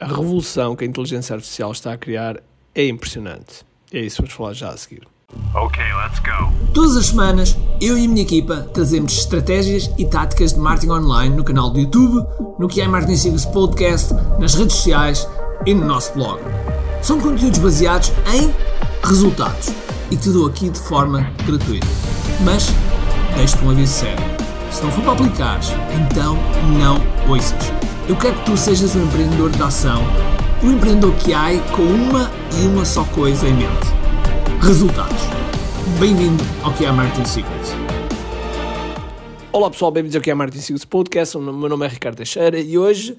A revolução que a inteligência artificial está a criar é impressionante. É isso que vamos falar já a seguir. Ok, let's go. Todas as semanas, eu e a minha equipa trazemos estratégias e táticas de marketing online no canal do YouTube, no que é Marketing Secrets Podcast, nas redes sociais e no nosso blog. São conteúdos baseados em resultados e te dou aqui de forma gratuita. Mas deixo-te um aviso sério. Se não for para aplicares, então não ouças. Eu quero que tu sejas um empreendedor de ação, um empreendedor que há com uma e uma só coisa em mente: resultados. Bem-vindo ao que é Marketing Secrets. Olá pessoal, bem-vindos ao que é Martin Secrets Podcast. O meu nome é Ricardo Teixeira e hoje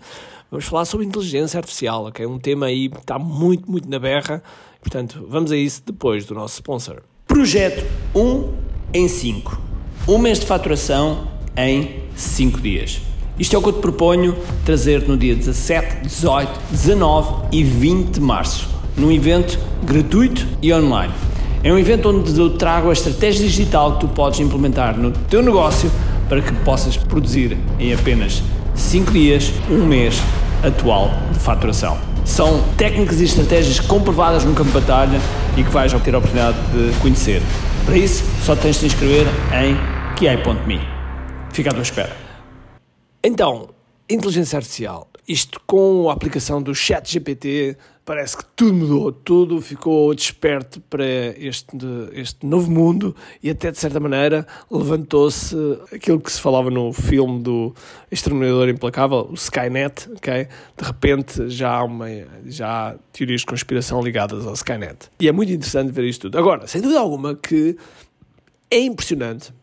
vamos falar sobre inteligência artificial, ok? Um tema aí que está muito, muito na berra. Portanto, vamos a isso depois do nosso sponsor. Projeto 1 em 5. Um mês de faturação em 5 dias. Isto é o que eu te proponho trazer no dia 17, 18, 19 e 20 de março, num evento gratuito e online. É um evento onde eu trago a estratégia digital que tu podes implementar no teu negócio para que possas produzir em apenas 5 dias, um mês atual de faturação. São técnicas e estratégias comprovadas no campo de batalha e que vais ter a oportunidade de conhecer. Para isso, só tens de te inscrever em kiai.me. Fica à tua espera. Então, inteligência artificial. Isto com a aplicação do chat GPT, parece que tudo mudou, tudo ficou desperto para este, este novo mundo e até de certa maneira levantou-se aquilo que se falava no filme do Exterminador Implacável, o Skynet, ok? De repente já há, uma, já há teorias de conspiração ligadas ao Skynet. E é muito interessante ver isto tudo. Agora, sem dúvida alguma que é impressionante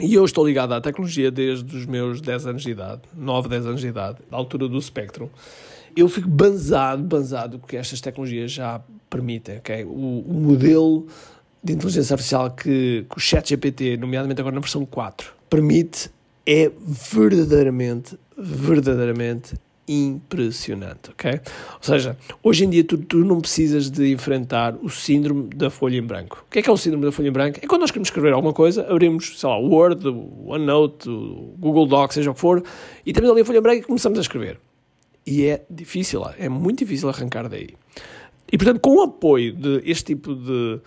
e eu estou ligado à tecnologia desde os meus 10 anos de idade, 9, 10 anos de idade, da altura do Spectrum. Eu fico banzado, banzado que estas tecnologias já permitem, ok? O, o modelo de inteligência artificial que, que o ChatGPT, nomeadamente agora na versão 4, permite é verdadeiramente, verdadeiramente impressionante, ok? Ou seja, hoje em dia tu, tu, não precisas de enfrentar o síndrome da folha em branco. O que é que é o síndrome da folha em branco? É quando nós queremos escrever alguma coisa, abrimos, sei lá, o Word, o OneNote, o Google Docs, seja o que for, e temos ali a folha em branco e começamos a escrever. E é difícil, é muito difícil arrancar daí. E portanto, com o apoio de este tipo de,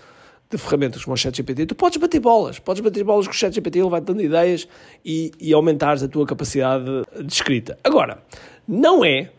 de ferramentas como o ChatGPT, tu podes bater bolas, podes bater bolas com o ChatGPT, ele vai dando ideias e, e aumentares a tua capacidade de escrita. Agora, não é,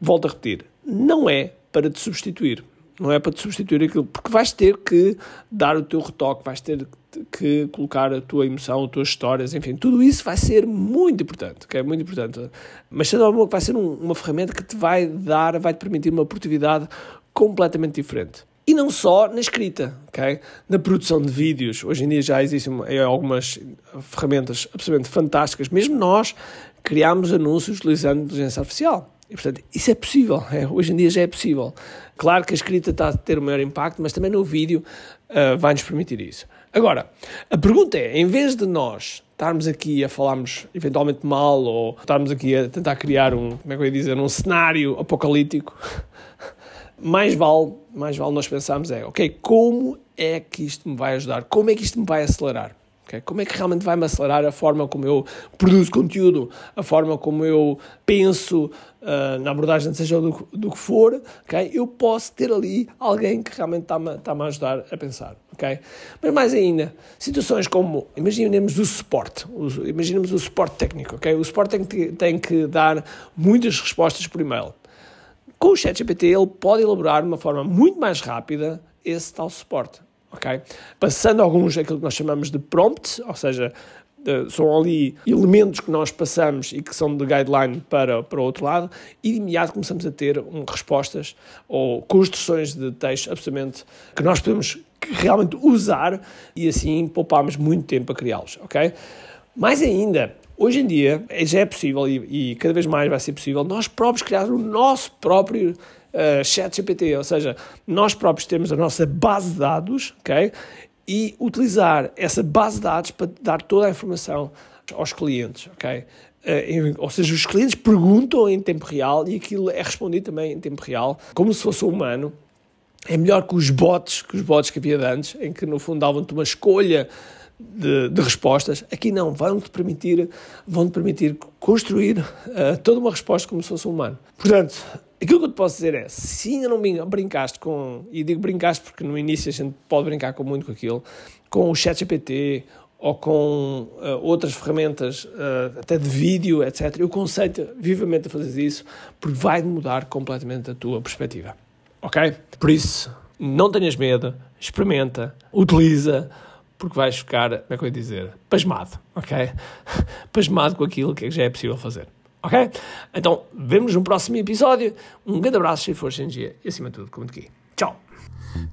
volto a repetir, não é para te substituir. Não é para te substituir aquilo, porque vais ter que dar o teu retoque, vais ter que colocar a tua emoção, as tuas histórias, enfim, tudo isso vai ser muito importante, que é muito importante. Mas sendo alguma que vai ser um, uma ferramenta que te vai dar, vai te permitir uma produtividade completamente diferente. E não só na escrita, ok? Na produção de vídeos. Hoje em dia já existem algumas ferramentas absolutamente fantásticas. Mesmo nós criámos anúncios utilizando inteligência artificial. E, portanto, isso é possível. É, hoje em dia já é possível. Claro que a escrita está a ter o maior impacto, mas também no vídeo uh, vai-nos permitir isso. Agora, a pergunta é, em vez de nós estarmos aqui a falarmos eventualmente mal ou estarmos aqui a tentar criar um, como é que eu ia dizer, um cenário apocalíptico, mais vale, mais vale nós pensarmos é, ok, como é que isto me vai ajudar? Como é que isto me vai acelerar? Okay? Como é que realmente vai-me acelerar a forma como eu produzo conteúdo, a forma como eu penso uh, na abordagem, seja do, do que for, okay? eu posso ter ali alguém que realmente está-me está a ajudar a pensar. Okay? Mas mais ainda, situações como, imaginemos o suporte, imaginemos o suporte técnico. Okay? O suporte tem que, tem que dar muitas respostas por e-mail. Com o ChatGPT ele pode elaborar de uma forma muito mais rápida esse tal suporte ok? Passando alguns, aquilo que nós chamamos de prompts, ou seja, são ali elementos que nós passamos e que são de guideline para, para o outro lado, e de imediato começamos a ter um, respostas ou construções de texto absolutamente que nós podemos realmente usar e assim poupamos muito tempo a criá-los, ok? Mais ainda, hoje em dia já é possível e, e cada vez mais vai ser possível nós próprios criar o nosso próprio uh, chat GPT, ou seja, nós próprios temos a nossa base de dados, ok? E utilizar essa base de dados para dar toda a informação aos clientes, ok? Uh, ou seja, os clientes perguntam em tempo real e aquilo é respondido também em tempo real, como se fosse um humano. É melhor que os bots, que os bots que havia antes, em que no fundo davam-te uma escolha de, de, respostas. Aqui não, vão-te permitir, vão -te permitir construir uh, toda uma resposta como se fosse um humano. Portanto, Aquilo que eu te posso dizer é, se ainda não brincaste com, e digo brincaste porque no início a gente pode brincar com muito com aquilo, com o ChatGPT ou com uh, outras ferramentas, uh, até de vídeo, etc., eu conceito vivamente a fazer isso porque vai mudar completamente a tua perspectiva. Ok? Por isso, não tenhas medo, experimenta, utiliza, porque vais ficar, como é que eu ia dizer, pasmado, ok? pasmado com aquilo que já é possível fazer. Ok? Então, vemos no próximo episódio. Um grande abraço, cheio de força e e, acima de tudo, como aqui. Tchau!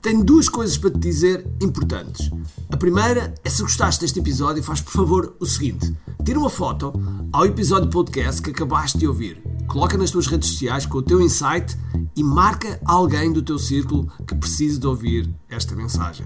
Tenho duas coisas para te dizer importantes. A primeira é se gostaste deste episódio, faz por favor o seguinte: tira uma foto ao episódio podcast que acabaste de ouvir, coloca nas tuas redes sociais com o teu insight e marca alguém do teu círculo que precise de ouvir esta mensagem.